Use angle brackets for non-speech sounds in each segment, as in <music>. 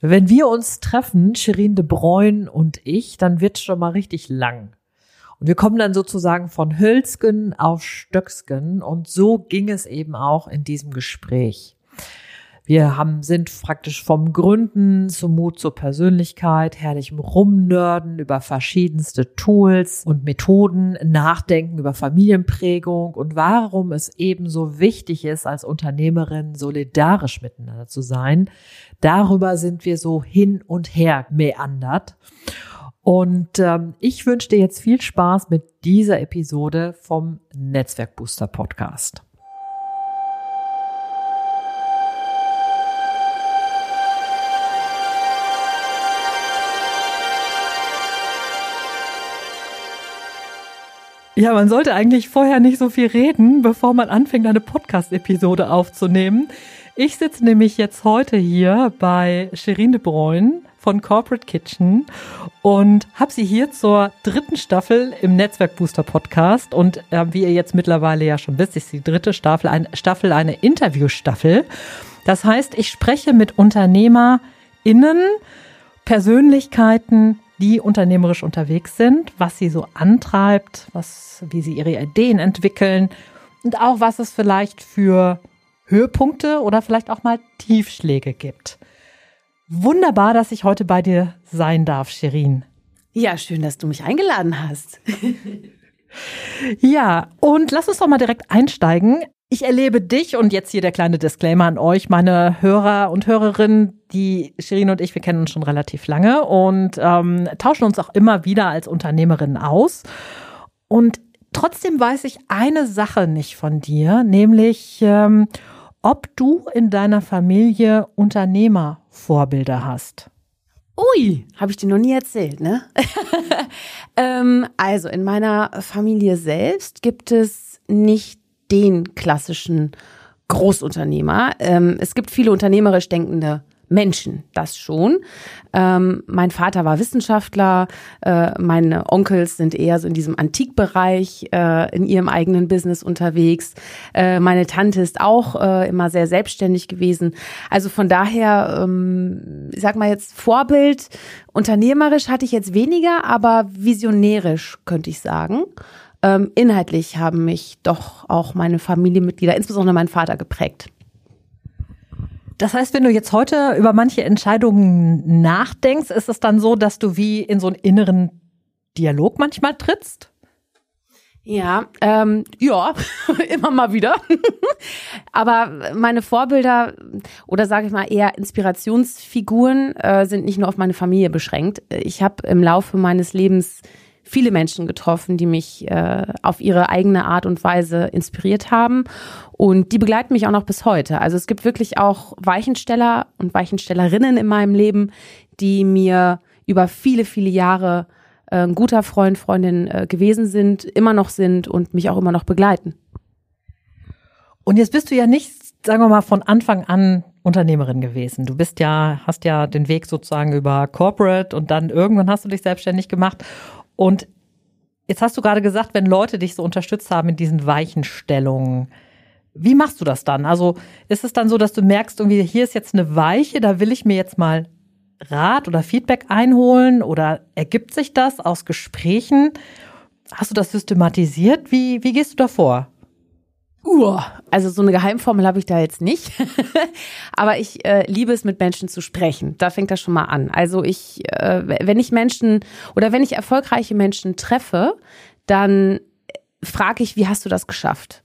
wenn wir uns treffen, Shirin de Bruyne und ich, dann wird schon mal richtig lang. Und wir kommen dann sozusagen von Hölzgen auf Stöcksken und so ging es eben auch in diesem Gespräch. Wir haben, sind praktisch vom Gründen zum Mut zur Persönlichkeit, herrlichem Rumnörden über verschiedenste Tools und Methoden, Nachdenken über Familienprägung und warum es eben so wichtig ist, als Unternehmerin solidarisch miteinander zu sein. Darüber sind wir so hin und her meandert. Und ähm, ich wünsche dir jetzt viel Spaß mit dieser Episode vom Netzwerkbooster Podcast. Ja, man sollte eigentlich vorher nicht so viel reden, bevor man anfängt, eine Podcast-Episode aufzunehmen. Ich sitze nämlich jetzt heute hier bei Shirin de Bruyne von Corporate Kitchen und habe sie hier zur dritten Staffel im Netzwerk Booster Podcast. Und äh, wie ihr jetzt mittlerweile ja schon wisst, ist die dritte Staffel, ein, Staffel eine Interviewstaffel. Das heißt, ich spreche mit UnternehmerInnen, Persönlichkeiten, die unternehmerisch unterwegs sind, was sie so antreibt, was, wie sie ihre Ideen entwickeln und auch was es vielleicht für Höhepunkte oder vielleicht auch mal Tiefschläge gibt. Wunderbar, dass ich heute bei dir sein darf, Shirin. Ja, schön, dass du mich eingeladen hast. <laughs> ja, und lass uns doch mal direkt einsteigen. Ich erlebe dich und jetzt hier der kleine Disclaimer an euch, meine Hörer und Hörerinnen, die Shirin und ich, wir kennen uns schon relativ lange und ähm, tauschen uns auch immer wieder als Unternehmerinnen aus. Und trotzdem weiß ich eine Sache nicht von dir, nämlich ähm, ob du in deiner Familie Unternehmervorbilder hast. Ui, habe ich dir noch nie erzählt, ne? <laughs> ähm, also in meiner Familie selbst gibt es nicht den klassischen Großunternehmer. Ähm, es gibt viele unternehmerisch denkende Menschen, das schon. Ähm, mein Vater war Wissenschaftler, äh, meine Onkels sind eher so in diesem Antikbereich äh, in ihrem eigenen Business unterwegs. Äh, meine Tante ist auch äh, immer sehr selbstständig gewesen. Also von daher, ähm, ich sag mal jetzt Vorbild, unternehmerisch hatte ich jetzt weniger, aber visionärisch könnte ich sagen. Ähm, inhaltlich haben mich doch auch meine Familienmitglieder, insbesondere mein Vater, geprägt. Das heißt, wenn du jetzt heute über manche Entscheidungen nachdenkst, ist es dann so, dass du wie in so einen inneren Dialog manchmal trittst? Ja, ähm, ja, <laughs> immer mal wieder. <laughs> Aber meine Vorbilder oder sage ich mal eher Inspirationsfiguren äh, sind nicht nur auf meine Familie beschränkt. Ich habe im Laufe meines Lebens viele Menschen getroffen, die mich äh, auf ihre eigene Art und Weise inspiriert haben. Und die begleiten mich auch noch bis heute. Also es gibt wirklich auch Weichensteller und Weichenstellerinnen in meinem Leben, die mir über viele, viele Jahre äh, ein guter Freund, Freundin äh, gewesen sind, immer noch sind und mich auch immer noch begleiten. Und jetzt bist du ja nicht, sagen wir mal, von Anfang an Unternehmerin gewesen. Du bist ja, hast ja den Weg sozusagen über Corporate und dann irgendwann hast du dich selbstständig gemacht und Jetzt hast du gerade gesagt, wenn Leute dich so unterstützt haben in diesen Weichenstellungen, wie machst du das dann? Also ist es dann so, dass du merkst, irgendwie, hier ist jetzt eine Weiche, da will ich mir jetzt mal Rat oder Feedback einholen oder ergibt sich das aus Gesprächen? Hast du das systematisiert? Wie, wie gehst du da vor? Uh, also so eine Geheimformel habe ich da jetzt nicht. <laughs> Aber ich äh, liebe es, mit Menschen zu sprechen. Da fängt das schon mal an. Also ich, äh, wenn ich Menschen oder wenn ich erfolgreiche Menschen treffe, dann frage ich, wie hast du das geschafft?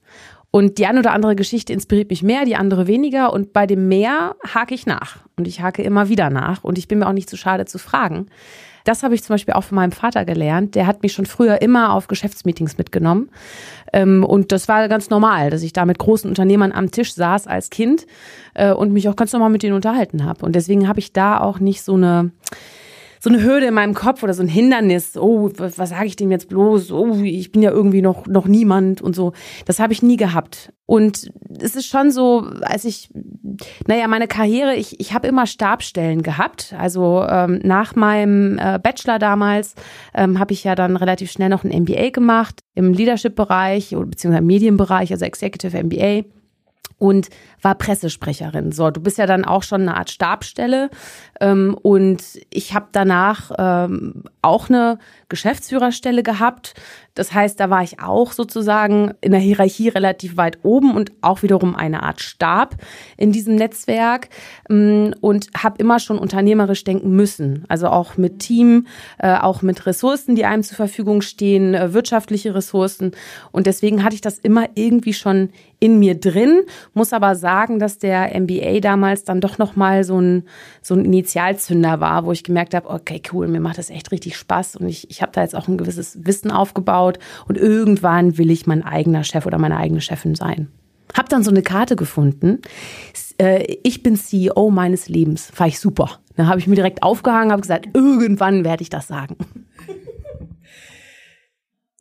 Und die eine oder andere Geschichte inspiriert mich mehr, die andere weniger. Und bei dem mehr hake ich nach. Und ich hake immer wieder nach. Und ich bin mir auch nicht zu schade zu fragen. Das habe ich zum Beispiel auch von meinem Vater gelernt. Der hat mich schon früher immer auf Geschäftsmeetings mitgenommen. Ähm, und das war ganz normal, dass ich da mit großen Unternehmern am Tisch saß als Kind äh, und mich auch ganz normal mit denen unterhalten habe. Und deswegen habe ich da auch nicht so eine so eine Hürde in meinem Kopf oder so ein Hindernis. Oh, was, sage ich dem jetzt bloß? Oh, ich bin ja irgendwie noch, noch niemand und so. Das habe ich nie gehabt. Und es ist schon so, als ich, naja, meine Karriere, ich, ich habe immer Stabstellen gehabt. Also ähm, nach meinem äh, Bachelor damals ähm, habe ich ja dann relativ schnell noch ein MBA gemacht im Leadership-Bereich beziehungsweise im Medienbereich, also Executive MBA und war Pressesprecherin. So, du bist ja dann auch schon eine Art Stabstelle ähm, und ich habe danach ähm, auch eine Geschäftsführerstelle gehabt. Das heißt, da war ich auch sozusagen in der Hierarchie relativ weit oben und auch wiederum eine Art Stab in diesem Netzwerk ähm, und habe immer schon unternehmerisch denken müssen. Also auch mit Team, äh, auch mit Ressourcen, die einem zur Verfügung stehen, äh, wirtschaftliche Ressourcen. Und deswegen hatte ich das immer irgendwie schon in mir drin, muss aber sagen, dass der MBA damals dann doch nochmal so ein, so ein Initialzünder war, wo ich gemerkt habe, okay, cool, mir macht das echt richtig Spaß und ich, ich habe da jetzt auch ein gewisses Wissen aufgebaut und irgendwann will ich mein eigener Chef oder meine eigene Chefin sein. Hab dann so eine Karte gefunden. Äh, ich bin CEO meines Lebens. Fand ich super. Dann habe ich mir direkt aufgehangen, habe gesagt, irgendwann werde ich das sagen.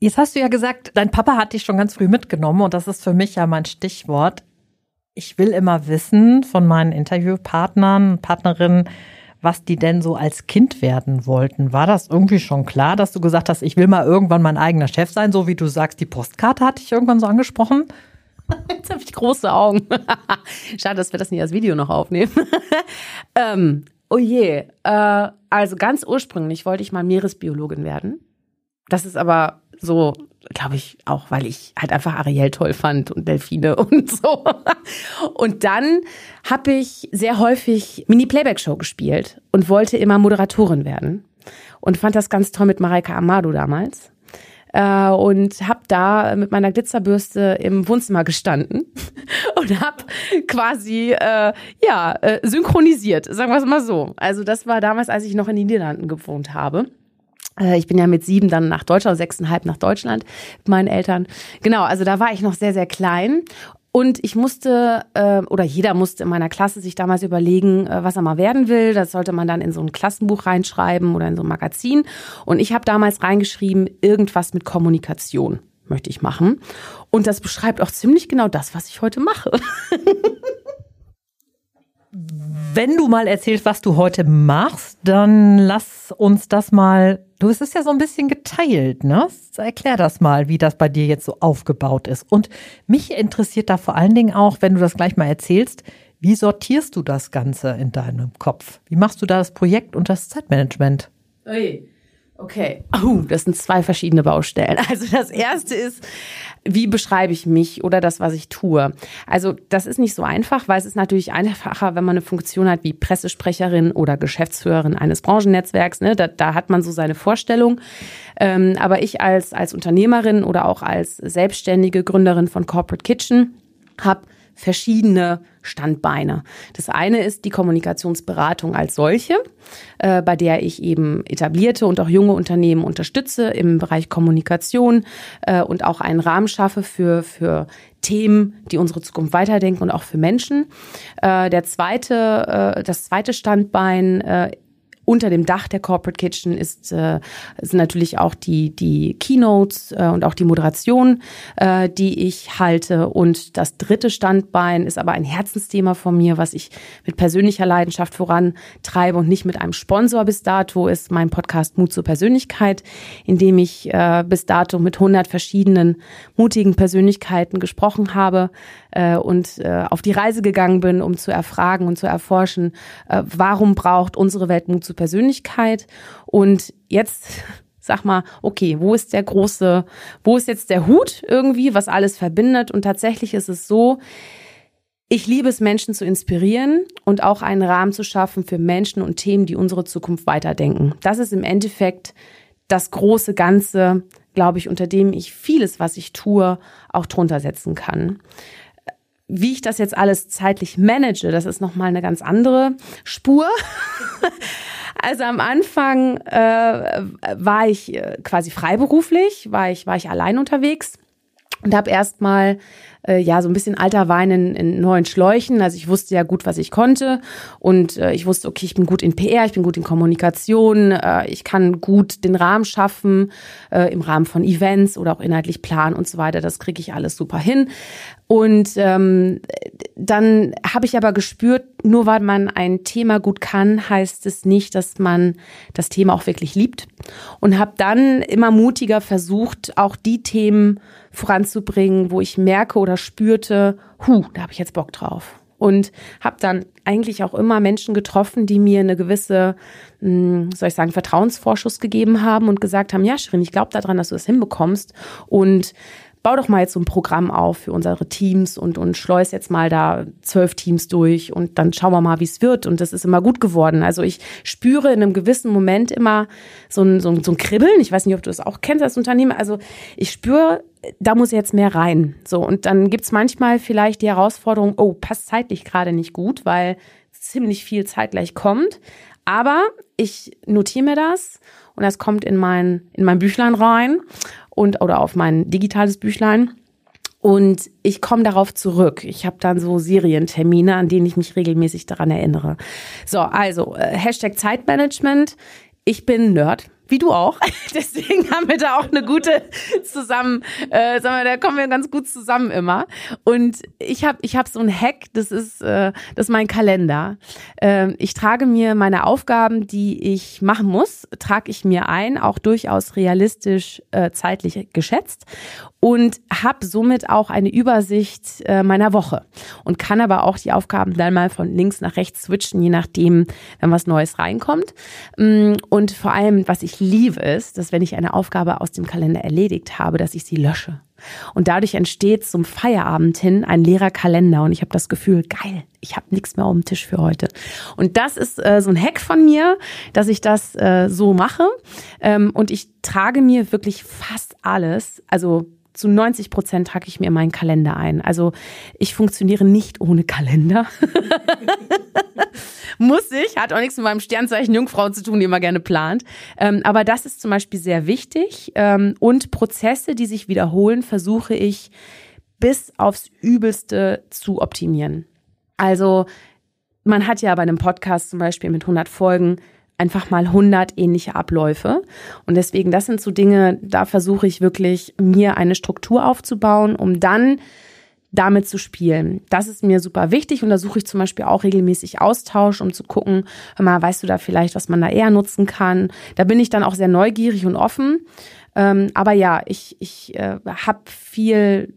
Jetzt hast du ja gesagt, dein Papa hat dich schon ganz früh mitgenommen und das ist für mich ja mein Stichwort. Ich will immer wissen von meinen Interviewpartnern, Partnerinnen, was die denn so als Kind werden wollten. War das irgendwie schon klar, dass du gesagt hast, ich will mal irgendwann mein eigener Chef sein, so wie du sagst, die Postkarte hatte ich irgendwann so angesprochen? <laughs> Jetzt habe ich große Augen. <laughs> Schade, dass wir das nicht als Video noch aufnehmen. <laughs> ähm, oh je. Äh, also ganz ursprünglich wollte ich mal Meeresbiologin werden. Das ist aber so, glaube ich, auch weil ich halt einfach Ariel toll fand und Delfine <laughs> und so. Und dann habe ich sehr häufig Mini-Playback-Show gespielt und wollte immer Moderatorin werden. Und fand das ganz toll mit Mareike Amado damals. Äh, und habe da mit meiner Glitzerbürste im Wohnzimmer gestanden <laughs> und habe quasi äh, ja äh, synchronisiert, sagen wir es mal so. Also das war damals, als ich noch in den Niederlanden gewohnt habe. Äh, ich bin ja mit sieben dann nach Deutschland, sechseinhalb nach Deutschland mit meinen Eltern. Genau, also da war ich noch sehr, sehr klein. Und ich musste, äh, oder jeder musste in meiner Klasse sich damals überlegen, äh, was er mal werden will. Das sollte man dann in so ein Klassenbuch reinschreiben oder in so ein Magazin. Und ich habe damals reingeschrieben, irgendwas mit Kommunikation möchte ich machen. Und das beschreibt auch ziemlich genau das, was ich heute mache. <laughs> Wenn du mal erzählst, was du heute machst, dann lass uns das mal. Du, es ist ja so ein bisschen geteilt, ne? Erklär das mal, wie das bei dir jetzt so aufgebaut ist. Und mich interessiert da vor allen Dingen auch, wenn du das gleich mal erzählst, wie sortierst du das Ganze in deinem Kopf? Wie machst du da das Projekt und das Zeitmanagement? Ui. Okay. Oh, das sind zwei verschiedene Baustellen. <laughs> Also das erste ist, wie beschreibe ich mich oder das, was ich tue? Also das ist nicht so einfach, weil es ist natürlich einfacher, wenn man eine Funktion hat wie Pressesprecherin oder Geschäftsführerin eines Branchennetzwerks. Ne? Da, da hat man so seine Vorstellung. Ähm, aber ich als, als Unternehmerin oder auch als selbstständige Gründerin von Corporate Kitchen habe verschiedene Standbeine. Das eine ist die Kommunikationsberatung als solche, äh, bei der ich eben etablierte und auch junge Unternehmen unterstütze im Bereich Kommunikation äh, und auch einen Rahmen schaffe für, für Themen, die unsere Zukunft weiterdenken und auch für Menschen. Äh, der zweite, äh, das zweite Standbein äh, unter dem Dach der Corporate Kitchen ist, äh, sind natürlich auch die, die Keynotes äh, und auch die Moderation, äh, die ich halte. Und das dritte Standbein ist aber ein Herzensthema von mir, was ich mit persönlicher Leidenschaft vorantreibe und nicht mit einem Sponsor bis dato, ist mein Podcast Mut zur Persönlichkeit, in dem ich äh, bis dato mit 100 verschiedenen mutigen Persönlichkeiten gesprochen habe äh, und äh, auf die Reise gegangen bin, um zu erfragen und zu erforschen, äh, warum braucht unsere Welt Mut zur Persönlichkeit. Und jetzt <laughs> sag mal, okay, wo ist der große, wo ist jetzt der Hut irgendwie, was alles verbindet? Und tatsächlich ist es so, ich liebe es, Menschen zu inspirieren und auch einen Rahmen zu schaffen für Menschen und Themen, die unsere Zukunft weiterdenken. Das ist im Endeffekt das große Ganze, glaube ich, unter dem ich vieles, was ich tue, auch drunter setzen kann. Wie ich das jetzt alles zeitlich manage, das ist nochmal eine ganz andere Spur. <laughs> Also am Anfang äh, war ich äh, quasi freiberuflich, war ich, war ich allein unterwegs und habe erstmal äh, ja so ein bisschen alter Wein in, in neuen Schläuchen. Also ich wusste ja gut, was ich konnte und äh, ich wusste, okay, ich bin gut in PR, ich bin gut in Kommunikation, äh, ich kann gut den Rahmen schaffen äh, im Rahmen von Events oder auch inhaltlich planen und so weiter. Das kriege ich alles super hin. Und ähm, dann habe ich aber gespürt, nur weil man ein Thema gut kann, heißt es nicht, dass man das Thema auch wirklich liebt. Und habe dann immer mutiger versucht, auch die Themen voranzubringen, wo ich merke oder spürte, hu, da habe ich jetzt Bock drauf. Und habe dann eigentlich auch immer Menschen getroffen, die mir eine gewisse, hm, soll ich sagen, Vertrauensvorschuss gegeben haben und gesagt haben, ja, Shirin, ich glaube daran, dass du das hinbekommst. Und bau doch mal jetzt so ein Programm auf für unsere Teams und, und schleus jetzt mal da zwölf Teams durch und dann schauen wir mal, wie es wird. Und das ist immer gut geworden. Also ich spüre in einem gewissen Moment immer so ein, so ein, so ein Kribbeln. Ich weiß nicht, ob du das auch kennst als Unternehmer. Also ich spüre, da muss jetzt mehr rein. So, und dann gibt's manchmal vielleicht die Herausforderung, oh, passt zeitlich gerade nicht gut, weil ziemlich viel zeitgleich kommt. Aber ich notiere mir das und das kommt in mein, in mein Büchlein rein und oder auf mein digitales Büchlein. Und ich komme darauf zurück. Ich habe dann so Serientermine, an denen ich mich regelmäßig daran erinnere. So, also äh, Hashtag Zeitmanagement. Ich bin Nerd wie du auch. <laughs> Deswegen haben wir da auch eine gute zusammen, äh, sagen wir, da kommen wir ganz gut zusammen immer. Und ich habe ich hab so ein Hack, das ist, äh, das ist mein Kalender. Äh, ich trage mir meine Aufgaben, die ich machen muss, trage ich mir ein, auch durchaus realistisch äh, zeitlich geschätzt und habe somit auch eine Übersicht äh, meiner Woche und kann aber auch die Aufgaben dann mal von links nach rechts switchen, je nachdem, wenn was Neues reinkommt. Mm, und vor allem, was ich liebe es, dass wenn ich eine Aufgabe aus dem Kalender erledigt habe, dass ich sie lösche. Und dadurch entsteht zum Feierabend hin ein leerer Kalender und ich habe das Gefühl, geil, ich habe nichts mehr auf dem Tisch für heute. Und das ist äh, so ein Hack von mir, dass ich das äh, so mache. Ähm, und ich trage mir wirklich fast alles, also zu 90 Prozent trage ich mir meinen Kalender ein. Also ich funktioniere nicht ohne Kalender. <laughs> Muss ich, hat auch nichts mit meinem Sternzeichen Jungfrau zu tun, die immer gerne plant. Ähm, aber das ist zum Beispiel sehr wichtig. Ähm, und Prozesse, die sich wiederholen, versuche ich bis aufs Übelste zu optimieren. Also man hat ja bei einem Podcast zum Beispiel mit 100 Folgen einfach mal 100 ähnliche Abläufe. Und deswegen, das sind so Dinge, da versuche ich wirklich, mir eine Struktur aufzubauen, um dann damit zu spielen. Das ist mir super wichtig und da suche ich zum Beispiel auch regelmäßig Austausch, um zu gucken, hör mal, weißt du da vielleicht, was man da eher nutzen kann. Da bin ich dann auch sehr neugierig und offen. Ähm, aber ja, ich, ich äh, habe viel,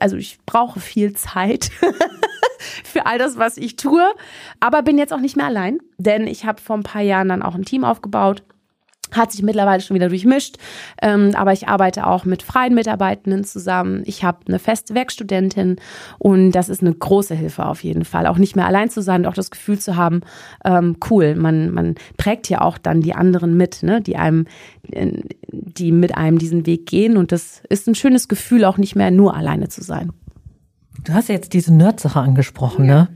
also ich brauche viel Zeit. <laughs> <laughs> für all das, was ich tue. Aber bin jetzt auch nicht mehr allein, denn ich habe vor ein paar Jahren dann auch ein Team aufgebaut hat sich mittlerweile schon wieder durchmischt, ähm, aber ich arbeite auch mit freien Mitarbeitenden zusammen. Ich habe eine feste Werkstudentin und das ist eine große Hilfe auf jeden Fall. Auch nicht mehr allein zu sein und auch das Gefühl zu haben, ähm, cool, man, man prägt ja auch dann die anderen mit, ne, die einem, die mit einem diesen Weg gehen und das ist ein schönes Gefühl, auch nicht mehr nur alleine zu sein. Du hast ja jetzt diese Nerd-Sache angesprochen, ja. ne?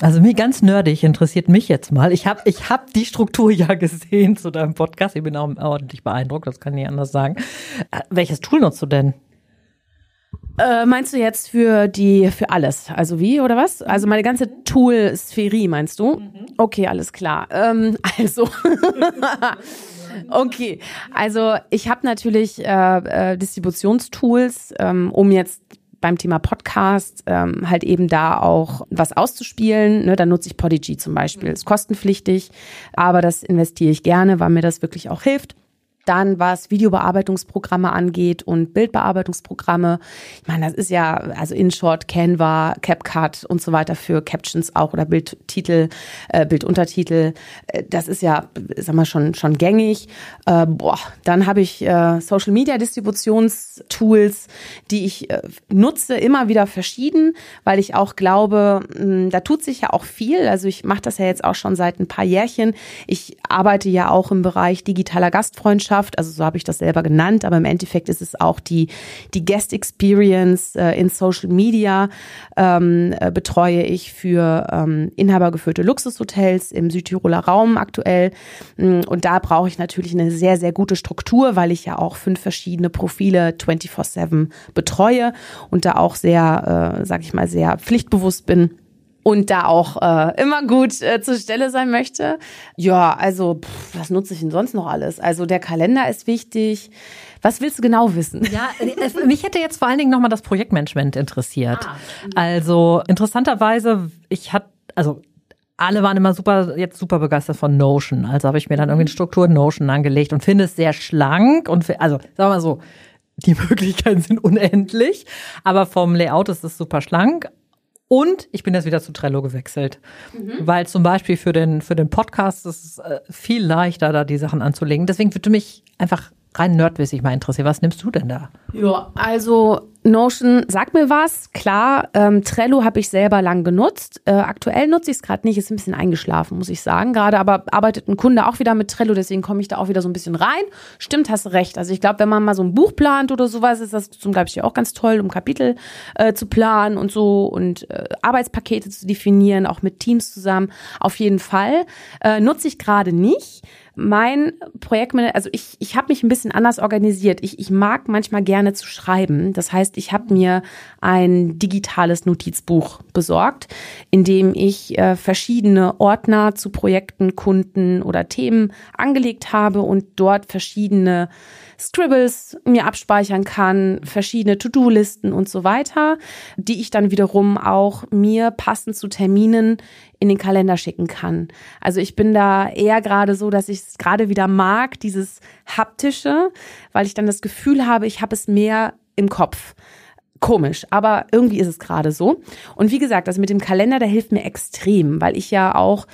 Also mir ganz nerdig interessiert mich jetzt mal. Ich habe ich hab die Struktur <laughs> ja gesehen zu deinem Podcast. Ich bin auch ordentlich beeindruckt, das kann ich nicht anders sagen. Äh, welches Tool nutzt du denn? Äh, meinst du jetzt für die, für alles? Also wie oder was? Also meine ganze Tool-Sphärie meinst du? Mhm. Okay, alles klar. Ähm, <laughs> also. okay, also ich habe natürlich äh, äh, Distributionstools, ähm, um jetzt beim Thema Podcast ähm, halt eben da auch was auszuspielen. Ne, dann nutze ich Podigy zum Beispiel. Ist kostenpflichtig, aber das investiere ich gerne, weil mir das wirklich auch hilft. Dann, was Videobearbeitungsprogramme angeht und Bildbearbeitungsprogramme. Ich meine, das ist ja, also InShot, Canva, CapCut und so weiter für Captions auch oder Bildtitel, äh, Bilduntertitel. Äh, das ist ja, sag mal, schon, schon gängig. Äh, boah, dann habe ich äh, Social Media Distributionstools, die ich äh, nutze, immer wieder verschieden, weil ich auch glaube, mh, hm, da tut sich ja auch viel. Also ich mache das ja jetzt auch schon seit ein paar Jährchen. Ich arbeite ja auch im Bereich digitaler Gastfreundschaft Botschaft, also so habe ich das selber genannt, aber im Endeffekt ist es auch die, die Guest Experience äh, in Social Media ähm, äh, betreue ich für ähm, inhabergeführte Luxushotels im Südtiroler Raum aktuell. Mm, und da brauche ich natürlich eine sehr, sehr gute Struktur, weil ich ja auch fünf verschiedene Profile 24-7 betreue und da auch sehr, äh, sag ich mal, sehr pflichtbewusst bin und da auch äh, immer gut äh, zur Stelle sein möchte. Ja, also pff, was nutze ich denn sonst noch alles? Also der Kalender ist wichtig. Was willst du genau wissen? Ja, es, mich hätte jetzt vor allen Dingen nochmal das Projektmanagement interessiert. Ah. Also interessanterweise, ich hatte, also alle waren immer super, jetzt super begeistert von Notion. Also habe ich mir dann irgendwie eine Struktur Notion angelegt und finde es sehr schlank und also sagen wir mal so, die <laughs> Möglichkeiten sind unendlich, aber vom Layout ist es super schlank. Und ich bin jetzt wieder zu Trello gewechselt, mhm. weil zum Beispiel für den, für den Podcast ist es äh, viel leichter, da die Sachen anzulegen. Deswegen würde mich einfach rein nerdmäßig mal interessieren. Was nimmst du denn da? Ja, also Notion sagt mir was, klar. Ähm, Trello habe ich selber lang genutzt. Äh, aktuell nutze ich es gerade nicht, ist ein bisschen eingeschlafen, muss ich sagen. Gerade aber arbeitet ein Kunde auch wieder mit Trello, deswegen komme ich da auch wieder so ein bisschen rein. Stimmt, hast recht. Also ich glaube, wenn man mal so ein Buch plant oder sowas, ist das zum Beispiel auch ganz toll, um Kapitel äh, zu planen und so und äh, Arbeitspakete zu definieren, auch mit Teams zusammen. Auf jeden Fall. Äh, nutze ich gerade nicht mein Projektmanager, also ich, ich habe mich ein bisschen anders organisiert. Ich, ich mag manchmal gerne zu schreiben. Das heißt, ich habe mir ein digitales Notizbuch besorgt, in dem ich äh, verschiedene Ordner zu Projekten, Kunden oder Themen angelegt habe und dort verschiedene Scribbles mir abspeichern kann, verschiedene To-Do-Listen und so weiter, die ich dann wiederum auch mir passend zu Terminen in den Kalender schicken kann. Also ich bin da eher gerade so, dass ich es gerade wieder mag, dieses haptische, weil ich dann das Gefühl habe, ich habe es mehr im Kopf. Komisch, aber irgendwie ist es gerade so. Und wie gesagt, das mit dem Kalender, der hilft mir extrem, weil ich ja auch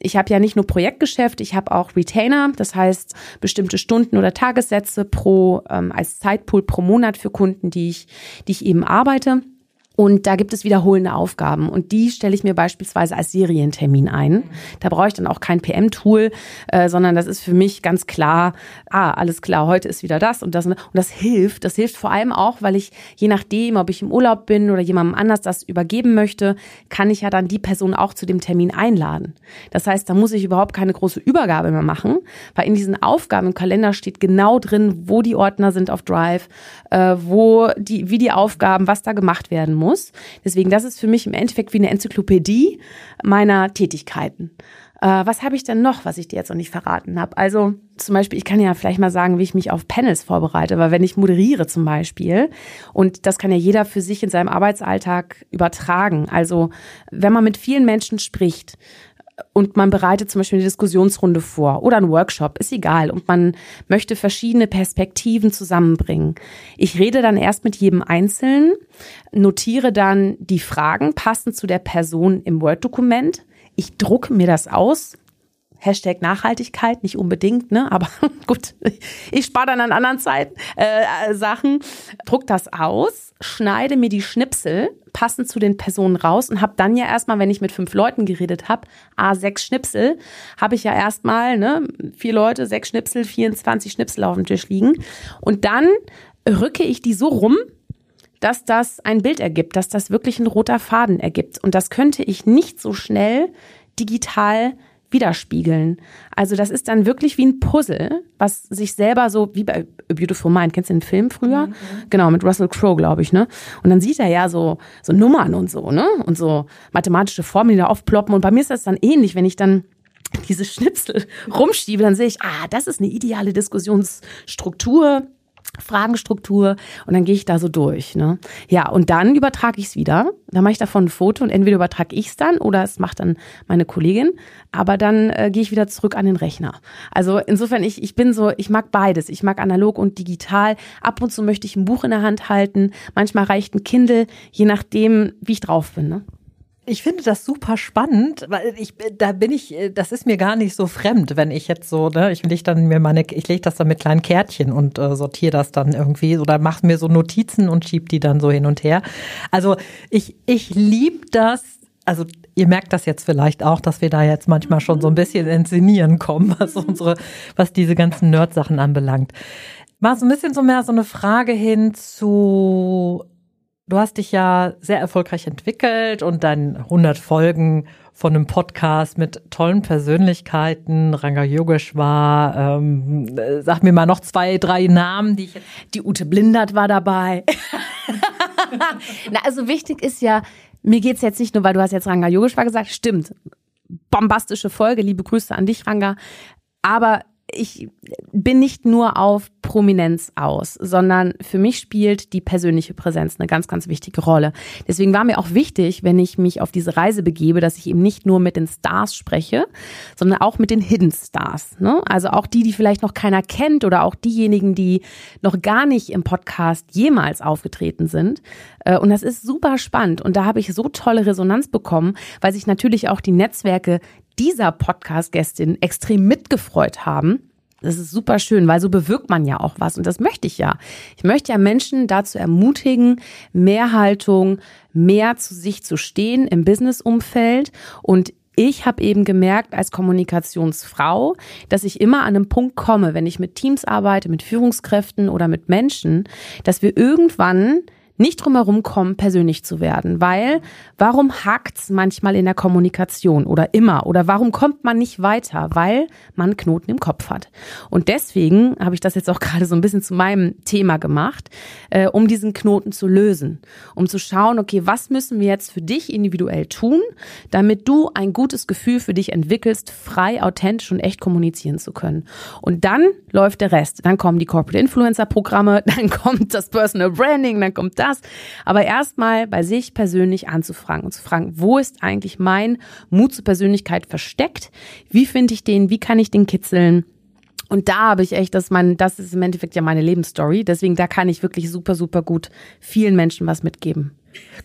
ich habe ja nicht nur Projektgeschäft, ich habe auch Retainer, das heißt bestimmte Stunden oder Tagessätze pro ähm, als Zeitpool pro Monat für Kunden, die ich, die ich eben arbeite. Und da gibt es wiederholende Aufgaben und die stelle ich mir beispielsweise als Serientermin ein. Da brauche ich dann auch kein PM-Tool, äh, sondern das ist für mich ganz klar, ah, alles klar, heute ist wieder das und das. Und das hilft. Das hilft vor allem auch, weil ich, je nachdem, ob ich im Urlaub bin oder jemandem anders das übergeben möchte, kann ich ja dann die Person auch zu dem Termin einladen. Das heißt, da muss ich überhaupt keine große Übergabe mehr machen, weil in diesen Aufgaben im Kalender steht genau drin, wo die Ordner sind auf Drive, äh, wo die, wie die Aufgaben, was da gemacht werden muss muss. Deswegen, das ist für mich im Endeffekt wie eine Enzyklopädie meiner Tätigkeiten. Äh, was habe ich denn noch, was ich dir jetzt noch nicht verraten habe? Also zum Beispiel, ich kann ja vielleicht mal sagen, wie ich mich auf Panels vorbereite, weil wenn ich moderiere zum Beispiel, und das kann ja jeder für sich in seinem Arbeitsalltag übertragen. Also wenn man mit vielen Menschen spricht, und man bereitet zum Beispiel eine Diskussionsrunde vor oder einen Workshop, ist egal. Und man möchte verschiedene Perspektiven zusammenbringen. Ich rede dann erst mit jedem Einzelnen, notiere dann die Fragen passend zu der Person im Word-Dokument. Ich drucke mir das aus, Hashtag Nachhaltigkeit, nicht unbedingt, ne? Aber <laughs> gut, ich spare dann an anderen Zeiten äh, Sachen, druck das aus, schneide mir die Schnipsel passend zu den Personen raus und habe dann ja erstmal, wenn ich mit fünf Leuten geredet habe, a sechs Schnipsel, habe ich ja erstmal ne vier Leute, sechs Schnipsel, 24 Schnipsel auf dem Tisch liegen und dann rücke ich die so rum, dass das ein Bild ergibt, dass das wirklich ein roter Faden ergibt und das könnte ich nicht so schnell digital widerspiegeln. Also das ist dann wirklich wie ein Puzzle, was sich selber so, wie bei A Beautiful Mind, kennst du den Film früher? Mhm. Genau, mit Russell Crowe, glaube ich, ne? Und dann sieht er ja so, so Nummern und so, ne? Und so mathematische Formeln, die da aufploppen. Und bei mir ist das dann ähnlich, wenn ich dann diese Schnipsel <laughs> rumschiebe, dann sehe ich, ah, das ist eine ideale Diskussionsstruktur Fragenstruktur und dann gehe ich da so durch. Ne? Ja, und dann übertrage ich es wieder. Dann mache ich davon ein Foto und entweder übertrage ich es dann oder es macht dann meine Kollegin. Aber dann äh, gehe ich wieder zurück an den Rechner. Also insofern, ich, ich bin so, ich mag beides. Ich mag analog und digital. Ab und zu möchte ich ein Buch in der Hand halten. Manchmal reicht ein Kindle, je nachdem, wie ich drauf bin. Ne? Ich finde das super spannend, weil ich da bin ich, das ist mir gar nicht so fremd, wenn ich jetzt so, ne, ich leg dann mir meine, ich lege das dann mit kleinen Kärtchen und äh, sortiere das dann irgendwie oder mache mir so Notizen und schieb die dann so hin und her. Also ich ich lieb das. Also ihr merkt das jetzt vielleicht auch, dass wir da jetzt manchmal schon so ein bisschen ins Sinieren kommen, was unsere, was diese ganzen Nerd-Sachen anbelangt. War so ein bisschen so mehr so eine Frage hin zu Du hast dich ja sehr erfolgreich entwickelt und dann 100 Folgen von einem Podcast mit tollen Persönlichkeiten. Ranga Yogeshwar, ähm, sag mir mal noch zwei, drei Namen, die ich jetzt Die Ute Blindert war dabei. <laughs> Na, also wichtig ist ja, mir geht's jetzt nicht nur, weil du hast jetzt Ranga Yogeshwar gesagt, stimmt. Bombastische Folge, liebe Grüße an dich, Ranga. Aber ich bin nicht nur auf Prominenz aus, sondern für mich spielt die persönliche Präsenz eine ganz, ganz wichtige Rolle. Deswegen war mir auch wichtig, wenn ich mich auf diese Reise begebe, dass ich eben nicht nur mit den Stars spreche, sondern auch mit den Hidden Stars. Ne? Also auch die, die vielleicht noch keiner kennt oder auch diejenigen, die noch gar nicht im Podcast jemals aufgetreten sind. Äh, und das ist super spannend. Und da habe ich so tolle Resonanz bekommen, weil sich natürlich auch die Netzwerke dieser Podcast-Gästin extrem mitgefreut haben. Das ist super schön, weil so bewirkt man ja auch was und das möchte ich ja. Ich möchte ja Menschen dazu ermutigen, mehr Haltung, mehr zu sich zu stehen im Businessumfeld und ich habe eben gemerkt als Kommunikationsfrau, dass ich immer an einem Punkt komme, wenn ich mit Teams arbeite, mit Führungskräften oder mit Menschen, dass wir irgendwann nicht drumherum kommen, persönlich zu werden. Weil warum hakt's manchmal in der Kommunikation oder immer? Oder warum kommt man nicht weiter? Weil man Knoten im Kopf hat. Und deswegen habe ich das jetzt auch <laughs> gerade so ein bisschen zu meinem Thema gemacht, äh, um diesen Knoten zu lösen. Um zu schauen, okay, was müssen wir jetzt für dich individuell tun, damit du ein gutes Gefühl für dich entwickelst, frei, authentisch und echt kommunizieren zu können. Und dann läuft der Rest. Dann kommen die Corporate Influencer Programme, <laughs> dann kommt das Personal Branding, dann kommt das. Aber erstmal bei sich persönlich anzufragen und zu fragen, wo ist eigentlich mein Mut zur Persönlichkeit versteckt? Wie finde ich den? Wie kann ich den kitzeln? Und da habe ich echt, das mein, das ist im Endeffekt ja meine Lebensstory. Deswegen da kann ich wirklich super, super gut vielen Menschen was mitgeben.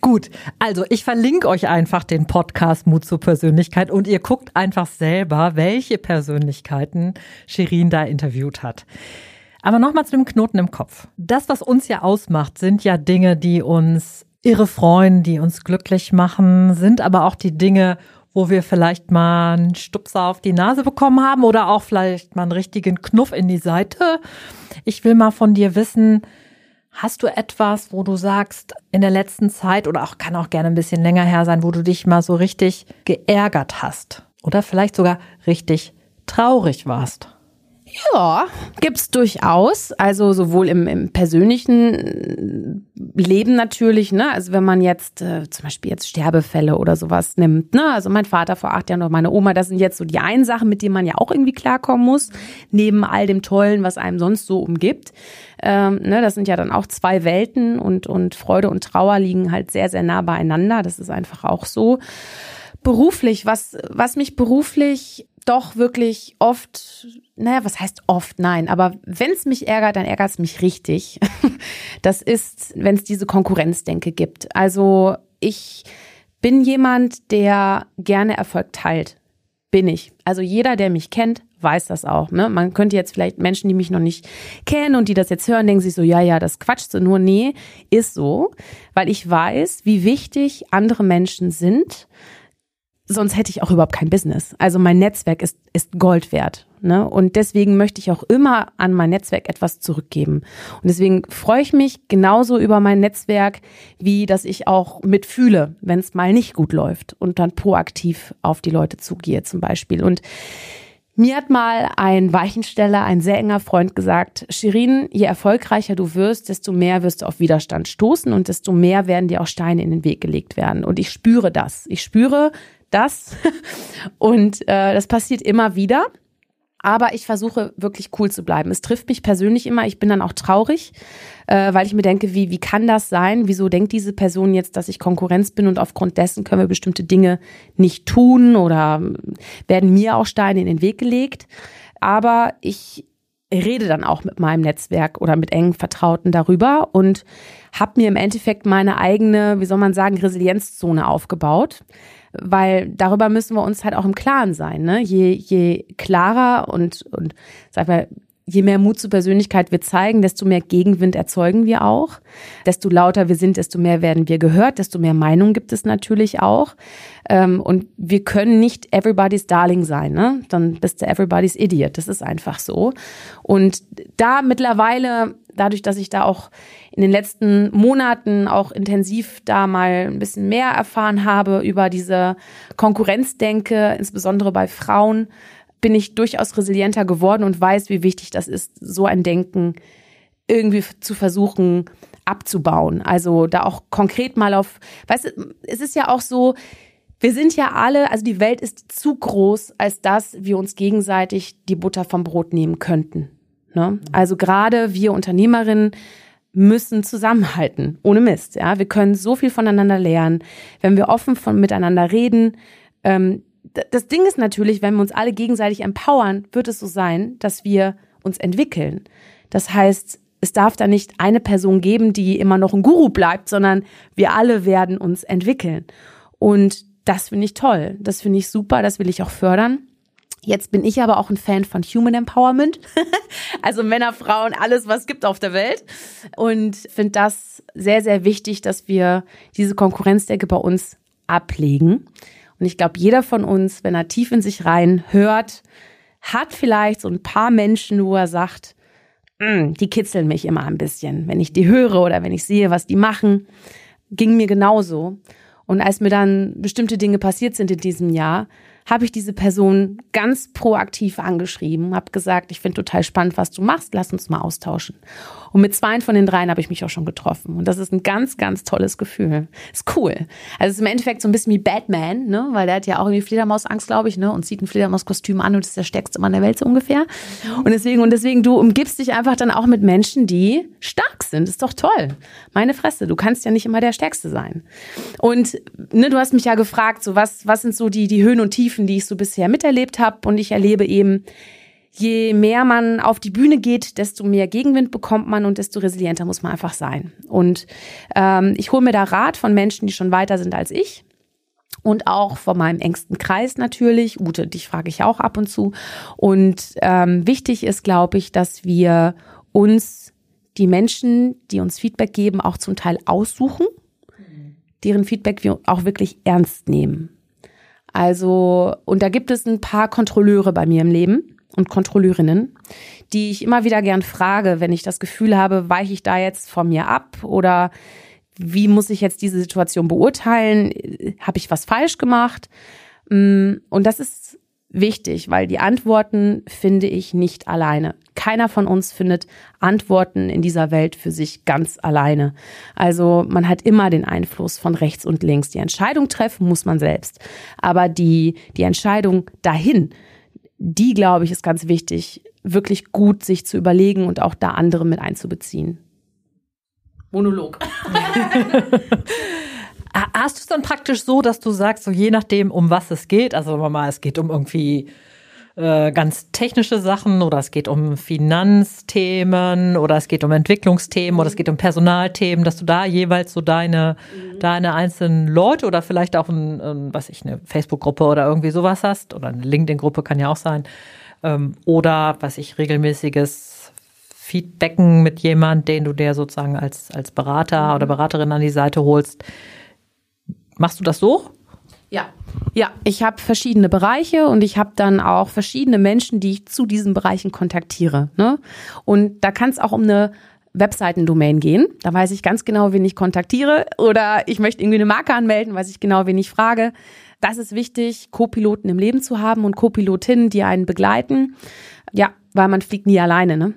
Gut, also ich verlinke euch einfach den Podcast Mut zur Persönlichkeit und ihr guckt einfach selber, welche Persönlichkeiten Shirin da interviewt hat. Aber nochmal zu dem Knoten im Kopf. Das, was uns ja ausmacht, sind ja Dinge, die uns irre freuen, die uns glücklich machen, sind aber auch die Dinge, wo wir vielleicht mal einen Stupser auf die Nase bekommen haben oder auch vielleicht mal einen richtigen Knuff in die Seite. Ich will mal von dir wissen, hast du etwas, wo du sagst, in der letzten Zeit oder auch kann auch gerne ein bisschen länger her sein, wo du dich mal so richtig geärgert hast oder vielleicht sogar richtig traurig warst? Ja, gibt's durchaus. Also sowohl im, im persönlichen Leben natürlich, ne? Also wenn man jetzt äh, zum Beispiel jetzt Sterbefälle oder sowas nimmt, ne? Also mein Vater vor acht Jahren und meine Oma, das sind jetzt so die einen Sachen, mit denen man ja auch irgendwie klarkommen muss, neben all dem Tollen, was einem sonst so umgibt. Ähm, ne? Das sind ja dann auch zwei Welten und, und Freude und Trauer liegen halt sehr, sehr nah beieinander. Das ist einfach auch so beruflich, was, was mich beruflich doch wirklich oft, naja, was heißt oft? Nein, aber wenn es mich ärgert, dann ärgert es mich richtig. <laughs> Das ist, wenn es diese Konkurrenzdenke gibt. Also ich bin jemand, der gerne Erfolg teilt. Bin ich. Also jeder, der mich kennt, weiß das auch. Ne? Man könnte jetzt vielleicht Menschen, die mich noch nicht kennen und die das jetzt hören, denken sich so, ja, ja, das quatscht so nur. Nee, ist so, weil ich weiß, wie wichtig andere Menschen sind sonst hätte ich auch überhaupt kein Business. Also mein Netzwerk ist, ist Gold wert. Ne? Und deswegen möchte ich auch immer an mein Netzwerk etwas zurückgeben. Und deswegen freue ich mich genauso über mein Netzwerk, wie dass ich auch mitfühle, wenn es mal nicht gut läuft und dann proaktiv auf die Leute zugehe zum Beispiel. Und mir hat mal ein Weichensteller, ein sehr enger Freund gesagt, Shirin, je erfolgreicher du wirst, desto mehr wirst du auf Widerstand stoßen und desto mehr werden dir auch Steine in den Weg gelegt werden. Und ich spüre das. Ich spüre das. Und äh, das passiert immer wieder. Aber ich versuche wirklich cool zu bleiben. Es trifft mich persönlich immer. Ich bin dann auch traurig, äh, weil ich mir denke, wie, wie kann das sein? Wieso denkt diese Person jetzt, dass ich Konkurrenz bin und aufgrund dessen können wir bestimmte Dinge nicht tun oder werden mir auch Steine in den Weg gelegt? Aber ich rede dann auch mit meinem Netzwerk oder mit engen Vertrauten darüber und habe mir im Endeffekt meine eigene, wie soll man sagen, Resilienzzone aufgebaut weil darüber müssen wir uns halt auch im Klaren sein. Ne? Je, je klarer und, und sag mal, je mehr Mut zur Persönlichkeit wir zeigen, desto mehr Gegenwind erzeugen wir auch. Desto lauter wir sind, desto mehr werden wir gehört, desto mehr Meinung gibt es natürlich auch. Ähm, und wir können nicht everybody's darling sein, ne? Dann bist du everybody's idiot. Das ist einfach so. Und da mittlerweile, dadurch, dass ich da auch in den letzten Monaten auch intensiv da mal ein bisschen mehr erfahren habe über diese Konkurrenzdenke, insbesondere bei Frauen, bin ich durchaus resilienter geworden und weiß, wie wichtig das ist, so ein Denken irgendwie zu versuchen abzubauen. Also da auch konkret mal auf, weißt du, es ist ja auch so, wir sind ja alle, also die Welt ist zu groß, als dass wir uns gegenseitig die Butter vom Brot nehmen könnten. Ne? Also gerade wir Unternehmerinnen müssen zusammenhalten, ohne Mist. Ja, wir können so viel voneinander lernen, wenn wir offen von miteinander reden. Ähm, das Ding ist natürlich, wenn wir uns alle gegenseitig empowern, wird es so sein, dass wir uns entwickeln. Das heißt, es darf da nicht eine Person geben, die immer noch ein Guru bleibt, sondern wir alle werden uns entwickeln. Und das finde ich toll. Das finde ich super. Das will ich auch fördern. Jetzt bin ich aber auch ein Fan von Human Empowerment. <laughs> also Männer, Frauen, alles, was es gibt auf der Welt. Und finde das sehr, sehr wichtig, dass wir diese Konkurrenzdecke bei uns ablegen. Und ich glaube, jeder von uns, wenn er tief in sich rein hört, hat vielleicht so ein paar Menschen, wo er sagt, mm, die kitzeln mich immer ein bisschen. Wenn ich die höre oder wenn ich sehe, was die machen, ging mir genauso. Und als mir dann bestimmte Dinge passiert sind in diesem Jahr, habe ich diese Person ganz proaktiv angeschrieben, habe gesagt, ich finde total spannend, was du machst, lass uns mal austauschen. Und mit zwei von den dreien habe ich mich auch schon getroffen. Und das ist ein ganz, ganz tolles Gefühl. Ist cool. Also es ist im Endeffekt so ein bisschen wie Batman, ne? Weil der hat ja auch irgendwie Fledermausangst, glaube ich, ne? Und zieht ein Fledermauskostüm an und ist der stärkste Mann der Welt so ungefähr. Und deswegen, und deswegen, du umgibst dich einfach dann auch mit Menschen, die stark sind. Ist doch toll. Meine Fresse, du kannst ja nicht immer der Stärkste sein. Und ne, du hast mich ja gefragt, so was, was sind so die, die Höhen und Tiefen, die ich so bisher miterlebt habe. Und ich erlebe eben, je mehr man auf die Bühne geht, desto mehr Gegenwind bekommt man und desto resilienter muss man einfach sein. Und ähm, ich hole mir da Rat von Menschen, die schon weiter sind als ich. Und auch von meinem engsten Kreis natürlich. Ute, dich frage ich auch ab und zu. Und ähm, wichtig ist, glaube ich, dass wir uns die Menschen, die uns Feedback geben, auch zum Teil aussuchen, deren Feedback wir auch wirklich ernst nehmen. Also, und da gibt es ein paar Kontrolleure bei mir im Leben und Kontrolleurinnen, die ich immer wieder gern frage, wenn ich das Gefühl habe, weiche ich da jetzt von mir ab oder wie muss ich jetzt diese Situation beurteilen? Habe ich was falsch gemacht? Mm, und das ist wichtig, weil die Antworten finde ich nicht alleine. Keiner von uns findet Antworten in dieser Welt für sich ganz alleine. Also man hat immer den Einfluss von rechts und links. Die Entscheidung treffen muss man selbst. Aber die, die Entscheidung dahin, die, glaube ich, ist ganz wichtig, wirklich gut sich zu überlegen und auch da andere mit einzubeziehen. Monolog. <laughs> Hast du es dann praktisch so, dass du sagst, so je nachdem, um was es geht, also mal, es geht um irgendwie äh, ganz technische Sachen oder es geht um Finanzthemen oder es geht um Entwicklungsthemen oder es geht um Personalthemen, dass du da jeweils so deine, mhm. deine einzelnen Leute oder vielleicht auch ein, ein was ich, eine Facebook-Gruppe oder irgendwie sowas hast oder eine LinkedIn-Gruppe kann ja auch sein ähm, oder was ich regelmäßiges Feedbacken mit jemand, den du dir sozusagen als, als Berater mhm. oder Beraterin an die Seite holst. Machst du das so? Ja, Ja, ich habe verschiedene Bereiche und ich habe dann auch verschiedene Menschen, die ich zu diesen Bereichen kontaktiere. Ne? Und da kann es auch um eine Webseitendomain gehen. Da weiß ich ganz genau, wen ich kontaktiere. Oder ich möchte irgendwie eine Marke anmelden, weiß ich genau, wen ich frage. Das ist wichtig, Co-Piloten im Leben zu haben und Co-Pilotinnen, die einen begleiten. Ja, weil man fliegt nie alleine. Ne?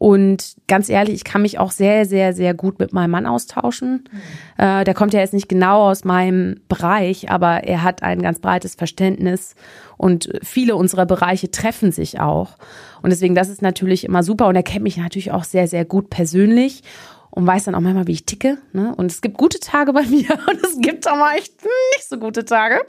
Und ganz ehrlich, ich kann mich auch sehr, sehr, sehr gut mit meinem Mann austauschen. Mhm. Äh, der kommt ja jetzt nicht genau aus meinem Bereich, aber er hat ein ganz breites Verständnis und viele unserer Bereiche treffen sich auch. Und deswegen, das ist natürlich immer super. Und er kennt mich natürlich auch sehr, sehr gut persönlich und weiß dann auch manchmal, wie ich ticke. Ne? Und es gibt gute Tage bei <laughs> mir und es gibt auch mal echt nicht so gute Tage,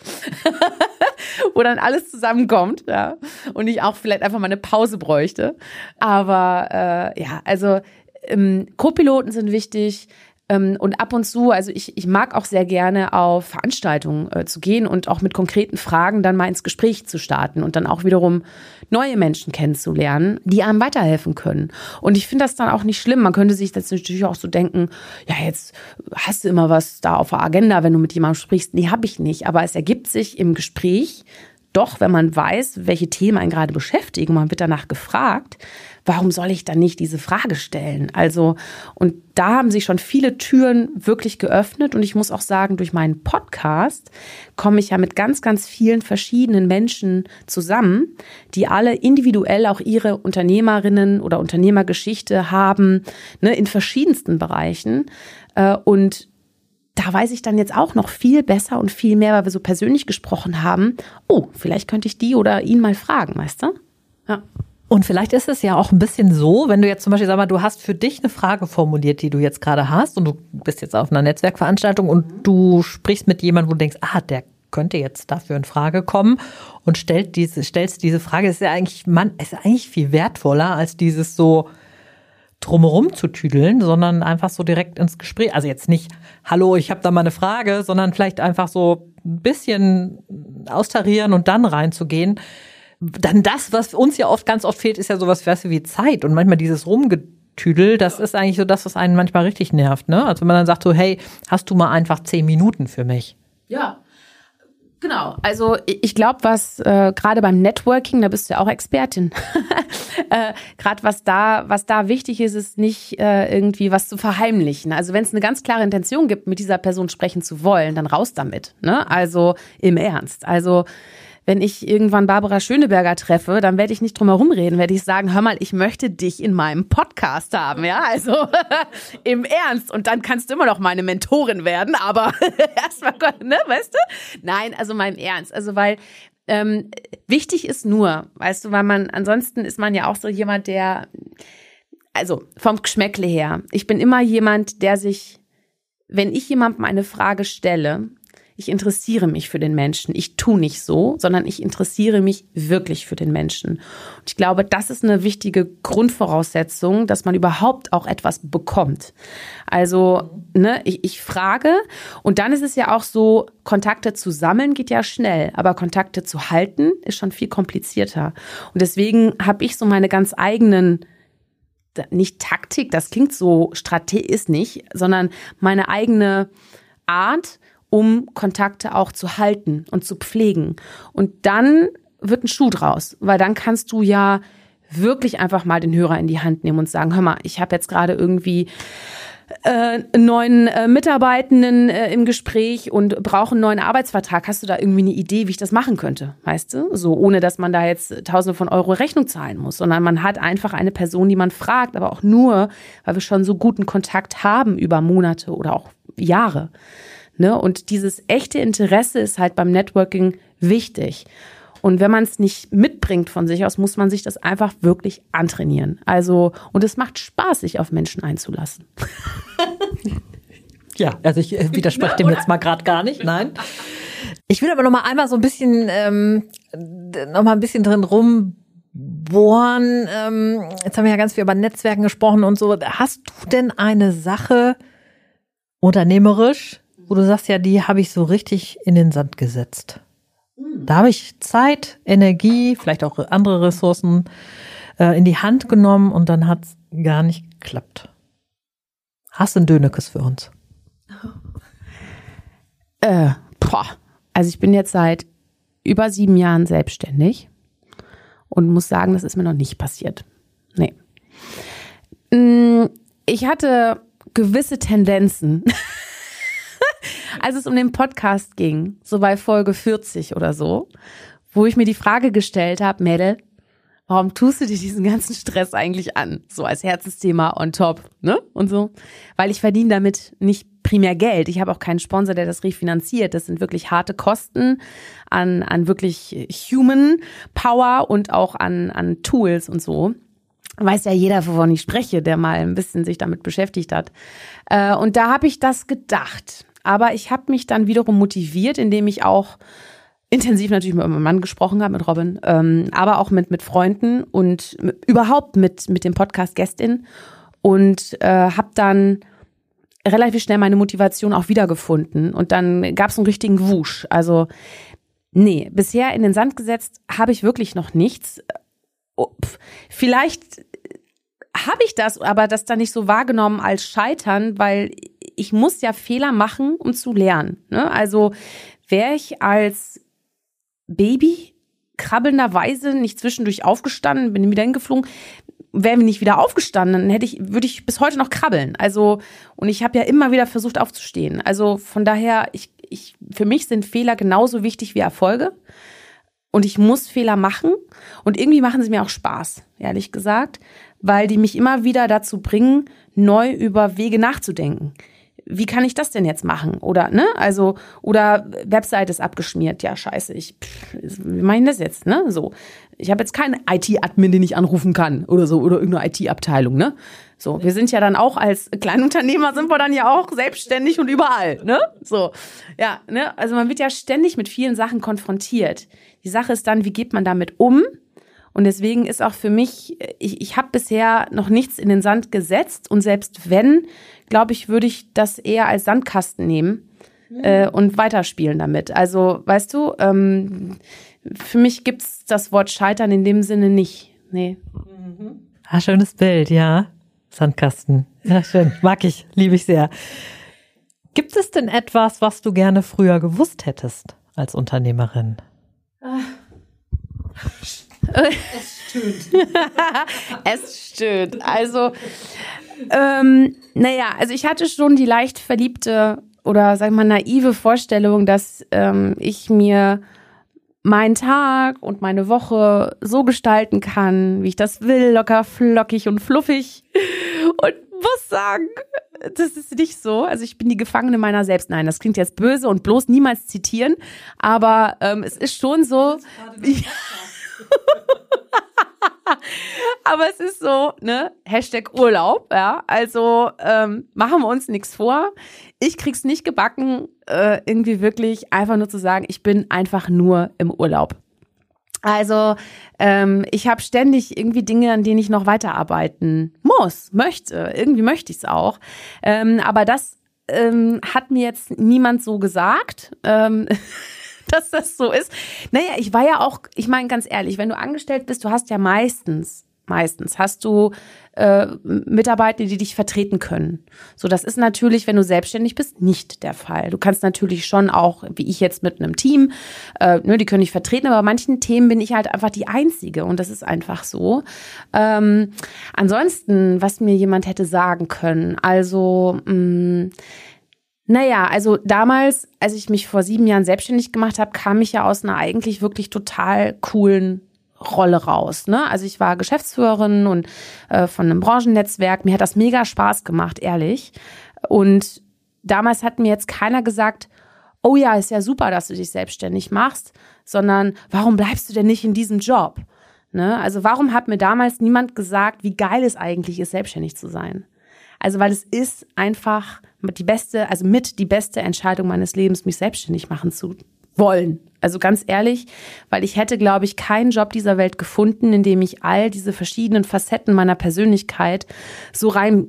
<laughs> wo dann alles zusammenkommt, ja. Und ich auch vielleicht einfach mal eine Pause bräuchte. Aber äh, ja, also ähm, Co-Piloten sind wichtig. Ähm, und ab und zu, also ich, ich mag auch sehr gerne auf Veranstaltungen äh, zu gehen und auch mit konkreten Fragen dann mal ins Gespräch zu starten und dann auch wiederum neue Menschen kennenzulernen, die einem weiterhelfen können. Und ich finde das dann auch nicht schlimm. Man könnte sich das natürlich auch so denken, ja, jetzt hast du immer was da auf der Agenda, wenn du mit jemandem sprichst. Nee, habe ich nicht. Aber es ergibt sich im Gespräch doch, wenn man weiß, welche Themen einen gerade beschäftigen, man wird danach gefragt, warum soll ich dann nicht diese Frage stellen? Also, und da haben sich schon viele Türen wirklich geöffnet. Und ich muss auch sagen, durch meinen Podcast komme ich ja mit ganz, ganz vielen verschiedenen Menschen zusammen, die alle individuell auch ihre Unternehmerinnen oder Unternehmergeschichte haben, ne, in verschiedensten Bereichen. Äh, und da weiß ich dann jetzt auch noch viel besser und viel mehr, weil wir so persönlich gesprochen haben. Oh, vielleicht könnte ich die oder ihn mal fragen, weißt du? Ja. Und vielleicht ist es ja auch ein bisschen so, wenn du jetzt zum Beispiel, sag mal, du hast für dich eine Frage formuliert, die du jetzt gerade hast und du bist jetzt auf einer Netzwerkveranstaltung und du sprichst mit jemandem, wo du denkst, ah, der könnte jetzt dafür in Frage kommen und stellt diese, stellst diese Frage, ist ja eigentlich, man, ist eigentlich viel wertvoller als dieses so drumherum zu tüdeln, sondern einfach so direkt ins Gespräch. Also jetzt nicht, hallo, ich habe da mal eine Frage, sondern vielleicht einfach so ein bisschen austarieren und dann reinzugehen dann das, was uns ja oft ganz oft fehlt, ist ja sowas weißt du, wie Zeit und manchmal dieses Rumgetüdel, das ist eigentlich so das, was einen manchmal richtig nervt, ne? Also wenn man dann sagt so, hey, hast du mal einfach zehn Minuten für mich? Ja. Genau, also ich glaube, was äh, gerade beim Networking, da bist du ja auch Expertin, <laughs> äh, gerade was da, was da wichtig ist, ist nicht äh, irgendwie was zu verheimlichen. Also wenn es eine ganz klare Intention gibt, mit dieser Person sprechen zu wollen, dann raus damit. Ne? Also im Ernst. Also wenn ich irgendwann Barbara Schöneberger treffe, dann werde ich nicht drum herum reden, werde ich sagen, hör mal, ich möchte dich in meinem Podcast haben, ja, also <laughs> im Ernst und dann kannst du immer noch meine Mentorin werden, aber <laughs> erstmal, ne, weißt du? Nein, also meinem Ernst, also weil ähm, wichtig ist nur, weißt du, weil man, ansonsten ist man ja auch so jemand, der, also vom Geschmäckle her, ich bin immer jemand, der sich, wenn ich jemandem eine Frage stelle, ich interessiere mich für den Menschen. Ich tue nicht so, sondern ich interessiere mich wirklich für den Menschen. Und ich glaube, das ist eine wichtige Grundvoraussetzung, dass man überhaupt auch etwas bekommt. Also, ne, ich, ich frage und dann ist es ja auch so, Kontakte zu sammeln geht ja schnell, aber Kontakte zu halten ist schon viel komplizierter. Und deswegen habe ich so meine ganz eigenen nicht Taktik, das klingt so strategisch nicht, sondern meine eigene Art, um Kontakte auch zu halten und zu pflegen. Und dann wird ein Schuh draus, weil dann kannst du ja wirklich einfach mal den Hörer in die Hand nehmen und sagen, hör mal, ich habe jetzt gerade irgendwie äh, neuen äh, Mitarbeitenden äh, im Gespräch und brauche einen neuen Arbeitsvertrag. Hast du da irgendwie eine Idee, wie ich das machen könnte? Weißt du? So, ohne dass man da jetzt Tausende von Euro Rechnung zahlen muss, sondern man hat einfach eine Person, die man fragt, aber auch nur, weil wir schon so guten Kontakt haben über Monate oder auch Jahre. Ne? Und dieses echte Interesse ist halt beim Networking wichtig. Und wenn man es nicht mitbringt von sich aus, muss man sich das einfach wirklich antrainieren. Also, und es macht Spaß, sich auf Menschen einzulassen. Ja, also ich äh, widerspreche dem jetzt mal gerade gar nicht, nein. Ich will aber noch mal einmal so ein bisschen, ähm, noch mal ein bisschen drin rumbohren. Ähm, jetzt haben wir ja ganz viel über Netzwerken gesprochen und so. Hast du denn eine Sache unternehmerisch, wo du sagst, ja, die habe ich so richtig in den Sand gesetzt. Hm. Da habe ich Zeit, Energie, vielleicht auch andere Ressourcen äh, in die Hand genommen und dann hat es gar nicht geklappt. Hast du ein Dönekes für uns? <laughs> Äh, boah. Also ich bin jetzt seit über sieben Jahren selbstständig und muss sagen, das ist mir noch nicht passiert. Nee. Mm, ich hatte gewisse Tendenzen, <laughs> als es um den Podcast ging, so bei Folge 40 oder so, wo ich mir die Frage gestellt habe, Mädel, warum tust du dir diesen ganzen Stress eigentlich an? So als Herzensthema on top, ne? Und so. Weil ich verdiene damit nicht primär Geld. Ich habe auch keinen Sponsor, der das refinanziert. Das sind wirklich harte Kosten an, an wirklich Human Power und auch an, an Tools und so. Weiß ja jeder, wovon ich spreche, der mal ein bisschen sich damit beschäftigt hat. Äh, und da habe ich das gedacht. Aber ich habe mich dann wiederum motiviert, indem ich auch intensiv natürlich mit meinem Mann gesprochen habe, mit Robin, ähm, aber auch mit, mit Freunden und überhaupt mit, mit dem Podcast Gästin und äh, habe dann relativ schnell meine Motivation auch wiedergefunden und dann gab es einen richtigen Wusch. Also nee, bisher in den Sand gesetzt habe ich wirklich noch nichts. Oh, vielleicht habe ich das, aber das dann nicht so wahrgenommen als Scheitern, weil ich muss ja Fehler machen, um zu lernen. Ne? Also wäre ich als Baby krabbelnderweise nicht zwischendurch aufgestanden, bin wieder hingeflogen, wären wir nicht wieder aufgestanden, dann hätte ich, würde ich bis heute noch krabbeln. Also, und ich habe ja immer wieder versucht aufzustehen. Also von daher, ich, ich, für mich sind Fehler genauso wichtig wie Erfolge. Und ich muss Fehler machen. Und irgendwie machen sie mir auch Spaß, ehrlich gesagt, weil die mich immer wieder dazu bringen, neu über Wege nachzudenken wie kann ich das denn jetzt machen? Oder, ne? Also, oder Website ist abgeschmiert. Ja, scheiße, ich, pff, wie mache ich das jetzt, ne? So. Ich habe jetzt keinen IT-Admin, den ich anrufen kann oder so, oder irgendeine IT-Abteilung, ne? So, wir sind ja dann auch als Kleinunternehmer sind wir dann ja auch selbstständig und überall, ne? So. Ja, ne? Also man wird ja ständig mit vielen Sachen konfrontiert. Die Sache ist dann, wie geht man damit um? Und deswegen ist auch für mich, ich, ich habe bisher noch nichts in den Sand gesetzt und selbst wenn, glaube ich, würde ich das eher als Sandkasten nehmen mhm. äh, und weiterspielen damit. Also, weißt du, ähm, für mich gibt's das Wort Scheitern in dem Sinne nicht. Nee. Mhm. Ah, schönes Bild, ja. Sandkasten. Ja, schön. Mag ich, liebe ich sehr. Gibt es denn etwas, was du gerne früher gewusst hättest als Unternehmerin? Ah. Es stöhnt. <laughs> es stöhnt. Also, ähm, naja, also ich hatte schon die leicht verliebte oder sag mal naive Vorstellung, dass ähm, ich mir meinen Tag und meine Woche so gestalten kann, wie ich das will, locker, flockig und fluffig. Und muss sagen, das ist nicht so. Also ich bin die Gefangene meiner selbst. Nein, das klingt jetzt böse und bloß niemals zitieren. Aber ähm, es ist schon so. <laughs> Ja. <laughs> Aber es ist so, ne? Hashtag Urlaub, ja. Also ähm, machen wir uns nichts vor. Ich krieg's nicht gebacken, äh, irgendwie wirklich einfach nur zu sagen, ich bin einfach nur im Urlaub. Also ähm, ich habe ständig irgendwie Dinge, an denen ich noch weiterarbeiten muss, möchte. Irgendwie möchte ich es auch. Ähm, aber das ähm, hat mir jetzt niemand so gesagt. Ähm, <laughs> dass das so ist. Naja, ich war ja auch, ich meine ganz ehrlich, wenn du angestellt bist, du hast ja meistens, meistens hast du äh, Mitarbeiter, die dich vertreten können. So, das ist natürlich, wenn du selbstständig bist, nicht der Fall. Du kannst natürlich schon auch, wie ich jetzt mit einem Team, äh, ne, die können dich vertreten, aber bei manchen Themen bin ich halt einfach die Einzige und das ist einfach so. Ähm, ansonsten, was mir jemand hätte sagen können, also mh, mm, naja, also damals, als ich mich vor sieben Jahren selbstständig gemacht habe, kam ich ja aus einer eigentlich wirklich total coolen Rolle raus. Ne? Also ich war Geschäftsführerin und äh, von einem Branchennetzwerk. Mir hat das mega Spaß gemacht, ehrlich. Und damals hat mir jetzt keiner gesagt, oh ja, ist ja super, dass du dich selbstständig machst, sondern warum bleibst du denn nicht in diesem Job? Ne? Also warum hat mir damals niemand gesagt, wie geil es eigentlich ist, selbstständig zu sein? Also weil es ist einfach die beste, also mit die beste Entscheidung meines Lebens, mich selbstständig machen zu wollen. Also ganz ehrlich, weil ich hätte, glaube ich, keinen Job dieser Welt gefunden, in dem ich all diese verschiedenen Facetten meiner Persönlichkeit so rein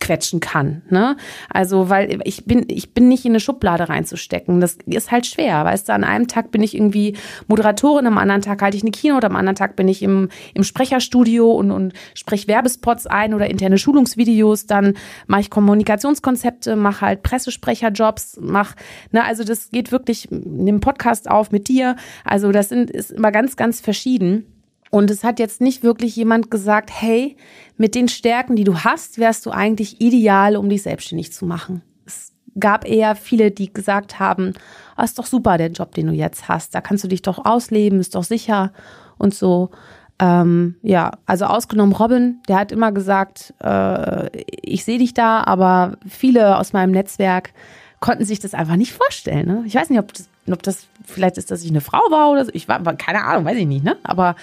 quetschen kann. Ne? Also, weil ich bin, ich bin nicht in eine Schublade reinzustecken. Das ist halt schwer. Weißt du, an einem Tag bin ich irgendwie Moderatorin, am anderen Tag halte ich eine Keynote, am anderen Tag bin ich im, im Sprecherstudio und, und spreche Werbespots ein oder interne Schulungsvideos. Dann mache ich Kommunikationskonzepte, mache halt Pressesprecherjobs, mache, ne, also das geht wirklich, nimm Podcast auf mit dir. Also das sind, ist immer ganz, ganz verschieden. Und es hat jetzt nicht wirklich jemand gesagt, hey, mit den Stärken, die du hast, wärst du eigentlich ideal, um dich selbstständig zu machen. Es gab eher viele, die gesagt haben, oh, ist doch super, der Job, den du jetzt hast. Da kannst du dich doch ausleben, ist doch sicher und so. Ähm, ja, also ausgenommen Robin, der hat immer gesagt, äh, ich sehe dich da, aber viele aus meinem Netzwerk konnten sich das einfach nicht vorstellen. Ne? Ich weiß nicht, ob das, ob das vielleicht ist, dass ich eine Frau war oder so. Ich war, keine Ahnung, weiß ich nicht. Ne? Aber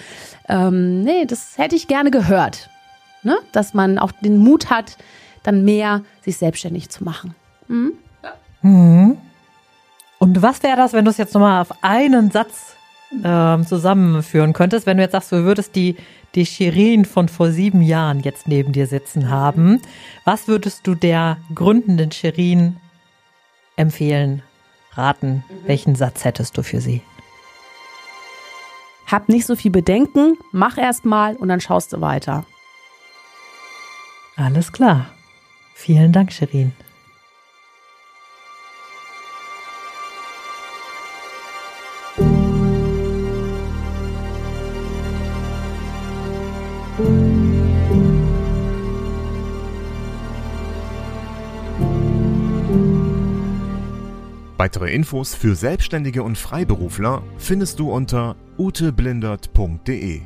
ähm, nee, das hätte ich gerne gehört. Ne? Dass man auch den Mut hat, dann mehr sich selbstständig zu machen. Mhm. Mhm. Und was wäre das, wenn du es jetzt nochmal auf einen Satz ähm, zusammenführen könntest, wenn du jetzt sagst, du würdest die, die Shirin von vor sieben Jahren jetzt neben dir sitzen haben, was würdest du der gründenden Shirin empfehlen, raten? Mhm. Welchen Satz hättest du für sie? Hab nicht so viel Bedenken, mach erst mal und dann schaust du weiter. Alles klar. Vielen Dank, Shirin. Weitere Infos für Selbstständige und Freiberufler findest du unter uteblindert.de.